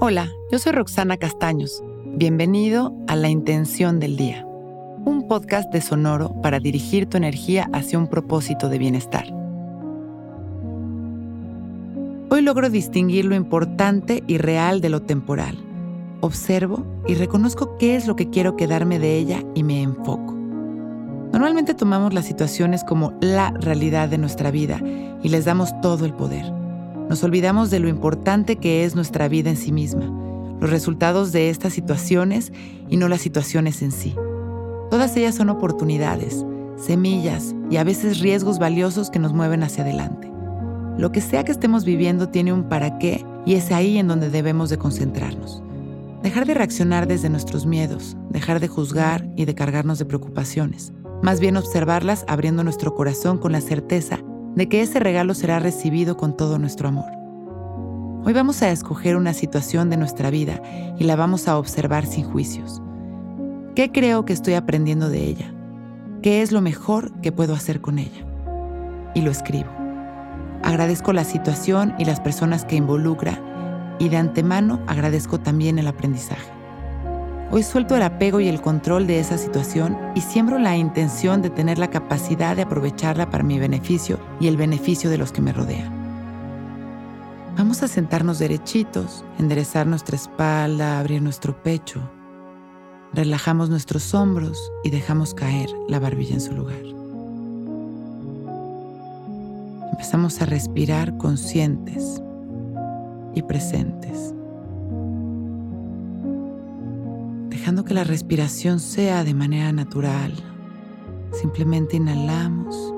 Hola, yo soy Roxana Castaños. Bienvenido a La Intención del Día, un podcast de Sonoro para dirigir tu energía hacia un propósito de bienestar. Hoy logro distinguir lo importante y real de lo temporal. Observo y reconozco qué es lo que quiero quedarme de ella y me enfoco. Normalmente tomamos las situaciones como la realidad de nuestra vida y les damos todo el poder. Nos olvidamos de lo importante que es nuestra vida en sí misma, los resultados de estas situaciones y no las situaciones en sí. Todas ellas son oportunidades, semillas y a veces riesgos valiosos que nos mueven hacia adelante. Lo que sea que estemos viviendo tiene un para qué y es ahí en donde debemos de concentrarnos. Dejar de reaccionar desde nuestros miedos, dejar de juzgar y de cargarnos de preocupaciones. Más bien observarlas abriendo nuestro corazón con la certeza de que ese regalo será recibido con todo nuestro amor. Hoy vamos a escoger una situación de nuestra vida y la vamos a observar sin juicios. ¿Qué creo que estoy aprendiendo de ella? ¿Qué es lo mejor que puedo hacer con ella? Y lo escribo. Agradezco la situación y las personas que involucra y de antemano agradezco también el aprendizaje. Hoy suelto el apego y el control de esa situación y siembro la intención de tener la capacidad de aprovecharla para mi beneficio y el beneficio de los que me rodean. Vamos a sentarnos derechitos, enderezar nuestra espalda, abrir nuestro pecho. Relajamos nuestros hombros y dejamos caer la barbilla en su lugar. Empezamos a respirar conscientes y presentes. Dejando que la respiración sea de manera natural. Simplemente inhalamos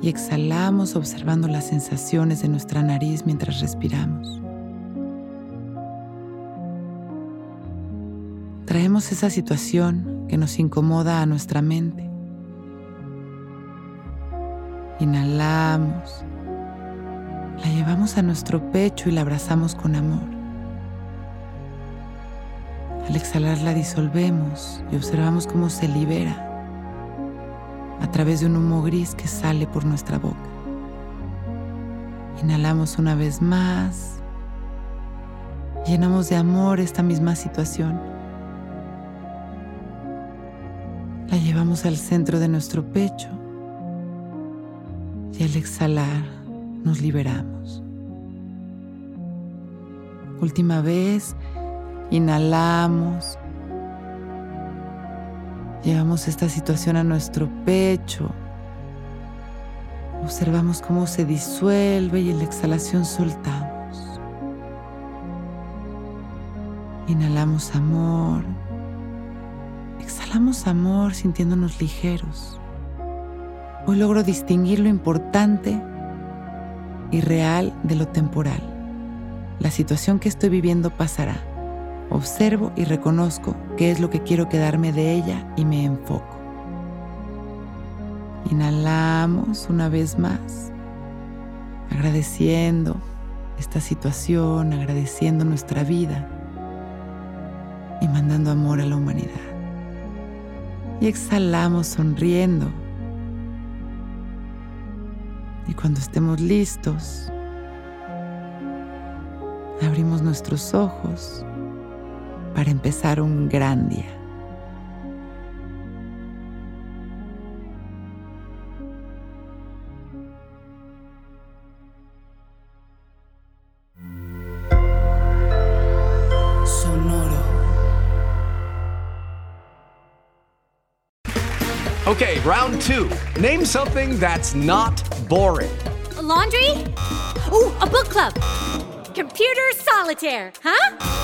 y exhalamos observando las sensaciones de nuestra nariz mientras respiramos. Traemos esa situación que nos incomoda a nuestra mente. Inhalamos, la llevamos a nuestro pecho y la abrazamos con amor. Al exhalar la disolvemos y observamos cómo se libera a través de un humo gris que sale por nuestra boca. Inhalamos una vez más. Llenamos de amor esta misma situación. La llevamos al centro de nuestro pecho y al exhalar nos liberamos. Última vez. Inhalamos. Llevamos esta situación a nuestro pecho. Observamos cómo se disuelve y en la exhalación soltamos. Inhalamos amor. Exhalamos amor sintiéndonos ligeros. Hoy logro distinguir lo importante y real de lo temporal. La situación que estoy viviendo pasará Observo y reconozco qué es lo que quiero quedarme de ella y me enfoco. Inhalamos una vez más, agradeciendo esta situación, agradeciendo nuestra vida y mandando amor a la humanidad. Y exhalamos sonriendo. Y cuando estemos listos, abrimos nuestros ojos para empezar un gran día. Sonoro. Okay, round two. Name something that's not boring. A laundry? Ooh, a book club. Computer solitaire, huh?